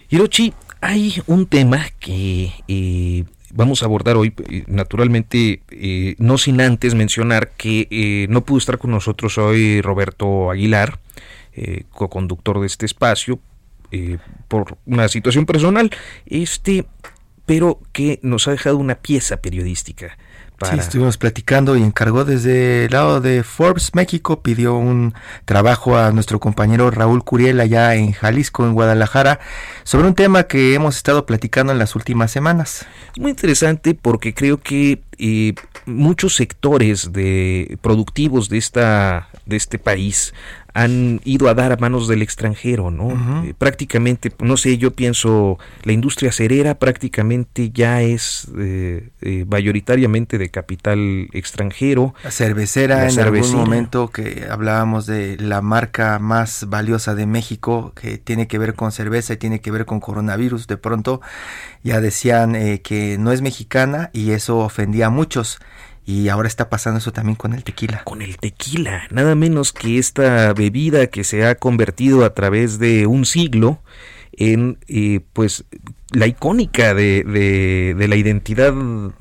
Hirochi, hay un tema que eh, vamos a abordar hoy, eh, naturalmente, eh, no sin antes mencionar que no pudo estar con nosotros hoy Roberto Aguilar, co-conductor de este espacio, eh, por una situación personal, este, pero que nos ha dejado una pieza periodística. Sí, estuvimos platicando y encargó desde el lado de Forbes México, pidió un trabajo a nuestro compañero Raúl Curiel allá en Jalisco, en Guadalajara, sobre un tema que hemos estado platicando en las últimas semanas. Muy interesante porque creo que eh, muchos sectores de productivos de esta de este país han ido a dar a manos del extranjero, ¿no? Eh, prácticamente, no sé, yo pienso, la industria cerera prácticamente ya es eh, eh, mayoritariamente de capital extranjero. La cervecera, en algún momento que hablábamos de la marca más valiosa de México, que tiene que ver con cerveza y tiene que ver con coronavirus, de pronto ya decían que no es mexicana y eso ofendía a muchos. Y ahora está pasando eso también con el tequila. Con el tequila, nada menos que esta bebida que se ha convertido a través de un siglo en, eh, pues, la icónica de, de, la identidad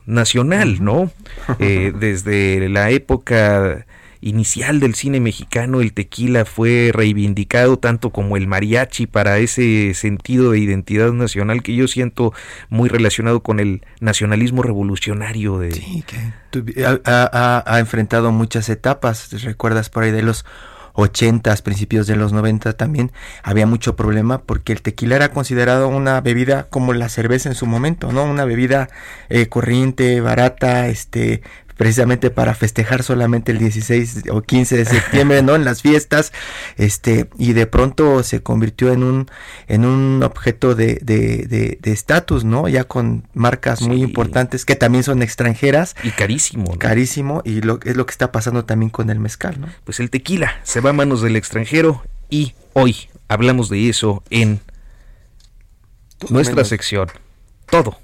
nacional, ¿no? [laughs] Eh, desde la época inicial del cine mexicano, el tequila fue reivindicado tanto como el mariachi para ese sentido de identidad nacional que yo siento muy relacionado con el nacionalismo revolucionario. De... Sí, que ha, enfrentado muchas etapas, recuerdas por ahí de los 80, principios de los 90 también había mucho problema porque el tequila era considerado una bebida como la cerveza en su momento, ¿no? Una bebida eh, corriente, barata, este, precisamente para festejar solamente el 16 o 15 de septiembre, ¿no? En las fiestas, este, y de pronto se convirtió en un, en un objeto de, de, de, estatus, ¿no? Ya con marcas muy importantes que también son extranjeras. Y carísimo. Carísimo, y lo, es lo que está pasando también con el mezcal, ¿no? Pues el tequila se va a manos del extranjero y hoy hablamos de eso en nuestra sección. Todo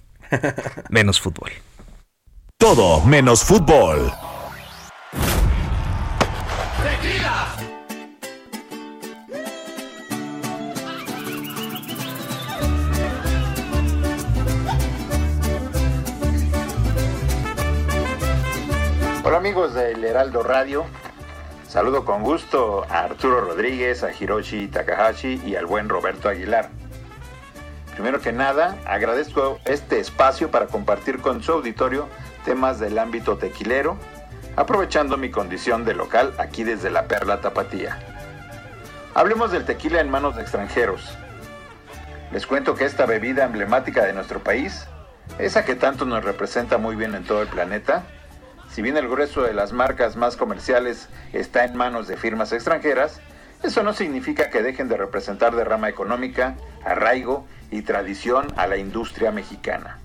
menos fútbol. Todo menos fútbol. Hola amigos del Heraldo Radio. Saludo con gusto a Arturo Rodríguez, a Hiroshi Takahashi y al buen Roberto Aguilar. Primero que nada, agradezco este espacio para compartir con su auditorio temas del ámbito tequilero, aprovechando mi condición de local aquí desde la Perla Tapatía. Hablemos del tequila en manos de extranjeros. Les cuento que esta bebida emblemática de nuestro país, esa que tanto nos representa muy bien en todo el planeta, si bien el grueso de las marcas más comerciales está en manos de firmas extranjeras, eso no significa que dejen de representar de rama económica, arraigo y tradición a la industria mexicana.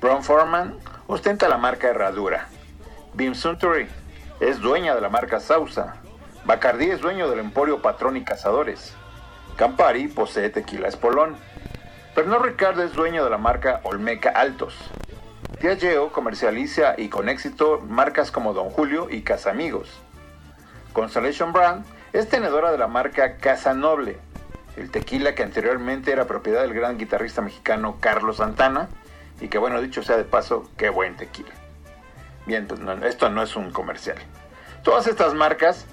Brown Forman ostenta la marca Herradura. Bim Suntory es dueña de la marca Sausa. Bacardi es dueño del emporio Patrón y Cazadores. Campari posee tequila Espolón. Pernod Ricard es dueño de la marca Olmeca Altos. Diageo comercializa y con éxito marcas como Don Julio y Casamigos. Constellation Brand es tenedora de la marca Casa Noble, el tequila que anteriormente era propiedad del gran guitarrista mexicano Carlos Santana y que bueno, dicho sea de paso, qué buen tequila. Bien, pues esto no es un comercial. Todas estas marcas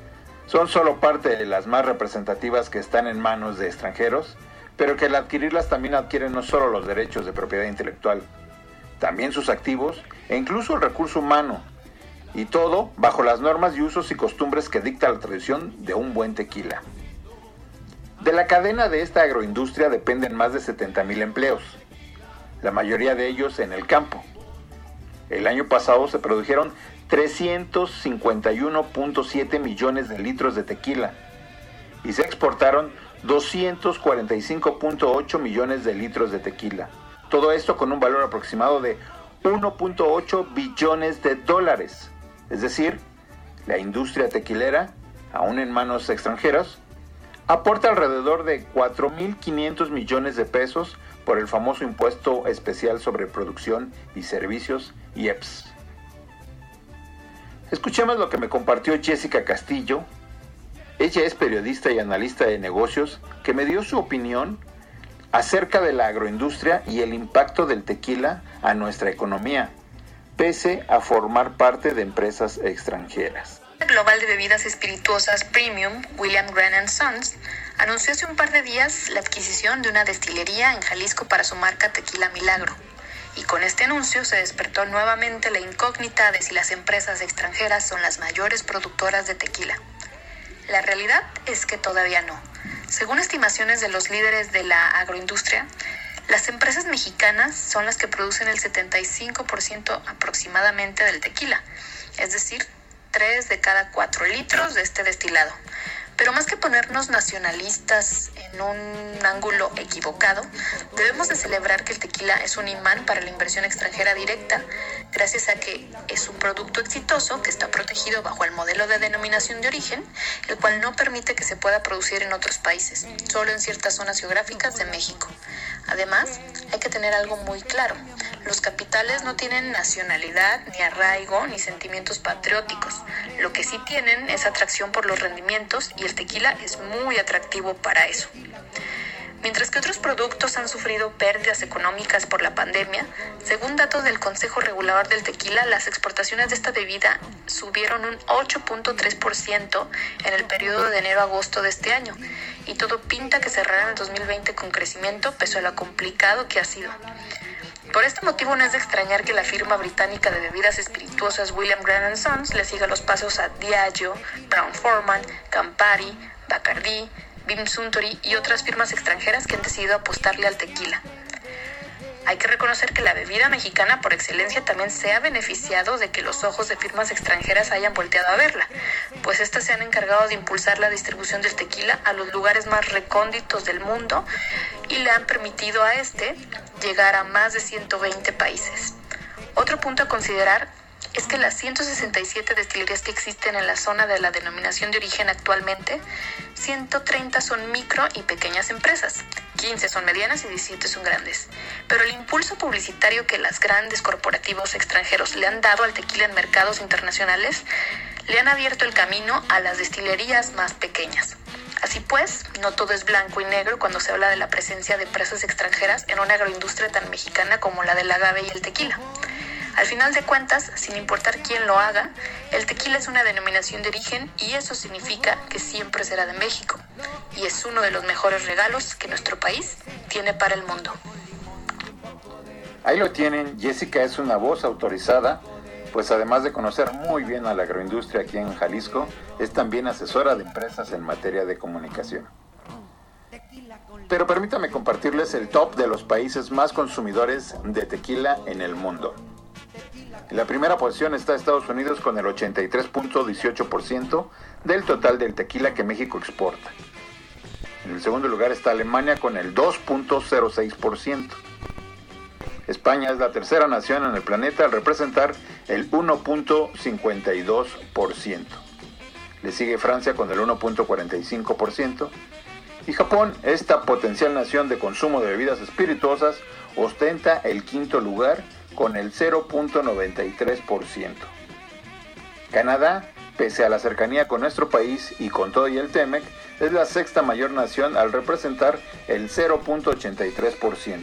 son solo parte de las más representativas que están en manos de extranjeros, pero que al adquirirlas también adquieren no solo los derechos de propiedad intelectual, también sus activos e incluso el recurso humano, y todo bajo las normas y usos y costumbres que dicta la tradición de un buen tequila. De la cadena de esta agroindustria dependen más de 70.000 empleos, la mayoría de ellos en el campo. El año pasado se produjeron 351.7 millones de litros de tequila y se exportaron 245.8 millones de litros de tequila. Todo esto con un valor aproximado de 1.8 billones de dólares. Es decir, la industria tequilera, aún en manos extranjeras, aporta alrededor de 4.500 millones de pesos por el famoso impuesto especial sobre producción y servicios IEPS. Escuchemos lo que me compartió Jessica Castillo. Ella es periodista y analista de negocios que me dio su opinión acerca de la agroindustria y el impacto del tequila a nuestra economía, pese a formar parte de empresas extranjeras global de bebidas espirituosas Premium, William Grant Sons, anunció hace un par de días la adquisición de una destilería en Jalisco para su marca Tequila Milagro. Y con este anuncio se despertó nuevamente la incógnita de si las empresas extranjeras son las mayores productoras de tequila. La realidad es que todavía no. Según estimaciones de los líderes de la agroindustria, las empresas mexicanas son las que producen el 75% aproximadamente del tequila, es decir, 3 de cada 4 litros de este destilado. Pero más que ponernos nacionalistas en un ángulo equivocado, debemos de celebrar que el tequila es un imán para la inversión extranjera directa, gracias a que es un producto exitoso que está protegido bajo el modelo de denominación de origen, el cual no permite que se pueda producir en otros países, solo en ciertas zonas geográficas de México. Además, hay que tener algo muy claro. Los capitales no tienen nacionalidad, ni arraigo, ni sentimientos patrióticos. Lo que sí tienen es atracción por los rendimientos y el tequila es muy atractivo para eso. Mientras que otros productos han sufrido pérdidas económicas por la pandemia, según datos del Consejo Regulador del Tequila, las exportaciones de esta bebida subieron un 8.3% en el periodo de enero a agosto de este año, y todo pinta que cerrará el 2020 con crecimiento pese a lo complicado que ha sido. Por este motivo no es de extrañar que la firma británica de bebidas espirituosas William Grant Sons le siga los pasos a Diageo, Brown Forman, Campari, Bacardi, Bim Suntory y otras firmas extranjeras que han decidido apostarle al tequila. Hay que reconocer que la bebida mexicana por excelencia también se ha beneficiado de que los ojos de firmas extranjeras hayan volteado a verla, pues éstas se han encargado de impulsar la distribución del tequila a los lugares más recónditos del mundo y le han permitido a este llegar a más de 120 países. Otro punto a considerar es que las 167 destilerías que existen en la zona de la denominación de origen actualmente, 130 son micro y pequeñas empresas, 15 son medianas y 17 son grandes. Pero el impulso publicitario que las grandes corporativos extranjeros le han dado al tequila en mercados internacionales le han abierto el camino a las destilerías más pequeñas. Así pues, no todo es blanco y negro cuando se habla de la presencia de empresas extranjeras en una agroindustria tan mexicana como la del agave y el tequila. Al final de cuentas, sin importar quién lo haga, el tequila es una denominación de origen y eso significa que siempre será de México. Y es uno de los mejores regalos que nuestro país tiene para el mundo. Ahí lo tienen, Jessica es una voz autorizada, pues además de conocer muy bien a la agroindustria aquí en Jalisco, es también asesora de empresas en materia de comunicación. Pero permítame compartirles el top de los países más consumidores de tequila en el mundo. En la primera posición está Estados Unidos con el 83.18% del total del tequila que México exporta. En el segundo lugar está Alemania con el 2.06%. España es la tercera nación en el planeta al representar el 1.52%. Le sigue Francia con el 1.45%. Y Japón, esta potencial nación de consumo de bebidas espirituosas, ostenta el quinto lugar con el 0.93%. Canadá, pese a la cercanía con nuestro país y con todo y el TEMEC, es la sexta mayor nación al representar el 0.83%.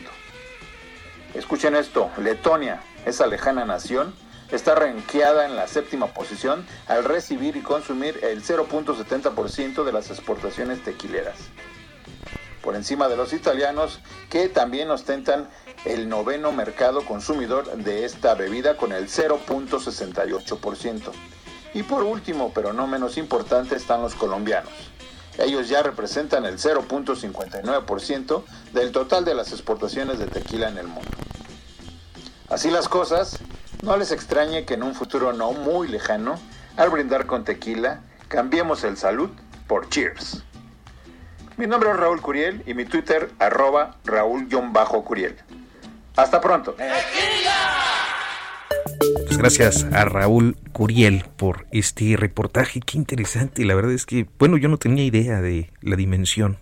Escuchen esto, Letonia, esa lejana nación, está ranqueada en la séptima posición al recibir y consumir el 0.70% de las exportaciones tequileras. Por encima de los italianos, que también ostentan el noveno mercado consumidor de esta bebida con el 0.68%. Y por último, pero no menos importante, están los colombianos. Ellos ya representan el 0.59% del total de las exportaciones de tequila en el mundo. Así las cosas, no les extrañe que en un futuro no muy lejano, al brindar con tequila, cambiemos el salud por cheers. Mi nombre es Raúl Curiel y mi Twitter arroba Raúl-Curiel. Hasta pronto. Pues gracias a Raúl Curiel por este reportaje. Qué interesante. La verdad es que, bueno, yo no tenía idea de la dimensión.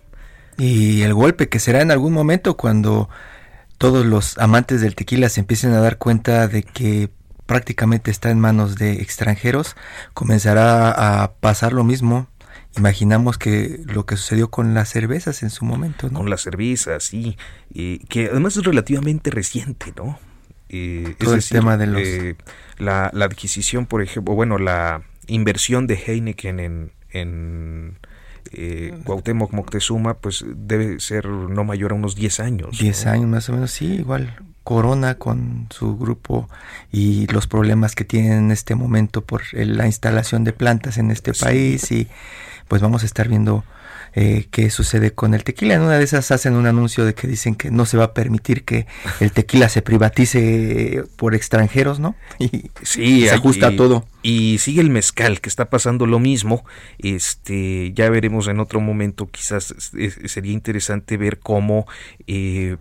Y el golpe que será en algún momento cuando todos los amantes del tequila se empiecen a dar cuenta de que prácticamente está en manos de extranjeros, comenzará a pasar lo mismo imaginamos que lo que sucedió con las cervezas en su momento, ¿no? Con las cervezas, sí, que además es relativamente reciente, ¿no? Eh, Todo el tema de los... Eh, la, la, adquisición, por ejemplo, bueno, la inversión de Heineken en, en eh, Cuauhtémoc Moctezuma, pues debe ser no mayor a unos 10 años. 10 años más o menos, sí, igual. Corona con su grupo y los problemas que tienen en este momento por la instalación de plantas en este país y pues vamos a estar viendo eh, qué sucede con el tequila. En una de esas hacen un anuncio de que dicen que no se va a permitir que el tequila se privatice por extranjeros, ¿no? Y sí, se ajusta todo. Y sigue el mezcal, que está pasando lo mismo. Este, ya veremos en otro momento, quizás sería interesante ver cómo eh,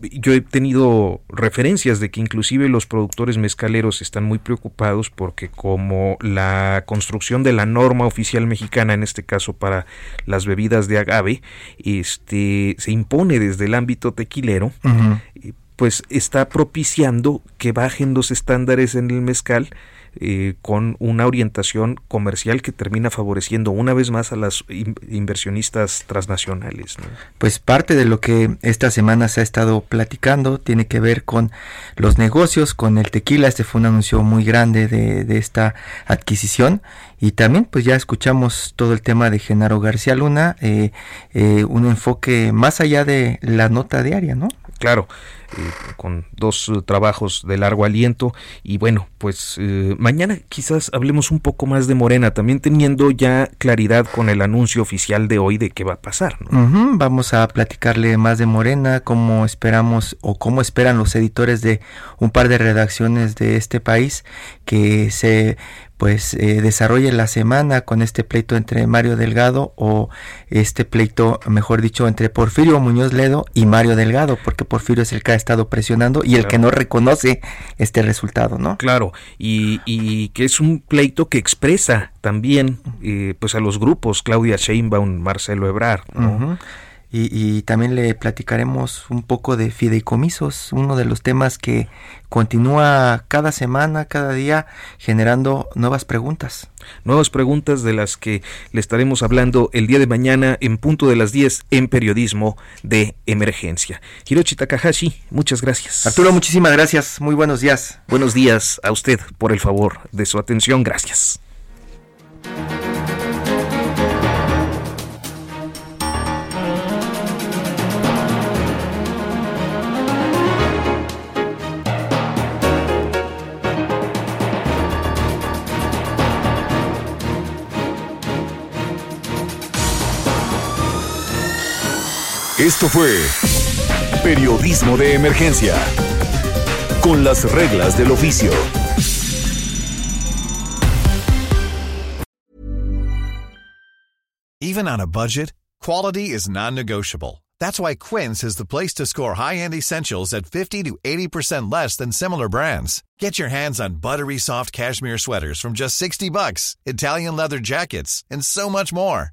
yo he tenido referencias de que inclusive los productores mezcaleros están muy preocupados porque como la construcción de la norma oficial mexicana, en este caso para las bebidas de agave, este, se impone desde el ámbito tequilero, pues está propiciando que bajen los estándares en el mezcal eh, con una orientación comercial que termina favoreciendo una vez más a las inversionistas transnacionales. Pues parte de lo que esta semana se ha estado platicando tiene que ver con los negocios, con el tequila. Este fue un anuncio muy grande de, de esta adquisición y también pues ya escuchamos todo el tema de Genaro García Luna, eh, eh, un enfoque más allá de la nota diaria, ¿no? Claro, eh, con dos eh, trabajos de largo aliento. Y bueno, pues eh, mañana quizás hablemos un poco más de Morena, también teniendo ya claridad con el anuncio oficial de hoy de qué va a pasar. Vamos a platicarle más de Morena, cómo esperamos o cómo esperan los editores de un par de redacciones de este país que se pues eh, desarrolle la semana con este pleito entre Mario Delgado o este pleito, mejor dicho, entre Porfirio Muñoz Ledo y Mario Delgado, porque Porfirio es el que ha estado presionando y el que no reconoce este resultado, ¿no? Claro, y, y que es un pleito que expresa también eh, pues a los grupos Claudia Sheinbaum, Marcelo Ebrard, ¿no? Y, también le platicaremos un poco de fideicomisos, uno de los temas que continúa cada semana, cada día, generando nuevas preguntas. Nuevas preguntas de las que le estaremos hablando el día de mañana en punto de las 10 en periodismo de emergencia. Hiroshi Takahashi, muchas gracias. Arturo, muchísimas gracias. Muy buenos días. Buenos días a usted por el favor de su atención. Gracias. Esto fue Periodismo de Emergencia, con las reglas del oficio. Even on a budget, quality is non-negotiable. That's why Quince is the place to score high-end essentials at 50 to 80% less than similar brands. Get your hands on buttery soft cashmere sweaters from just 60 bucks, Italian leather jackets, and so much more.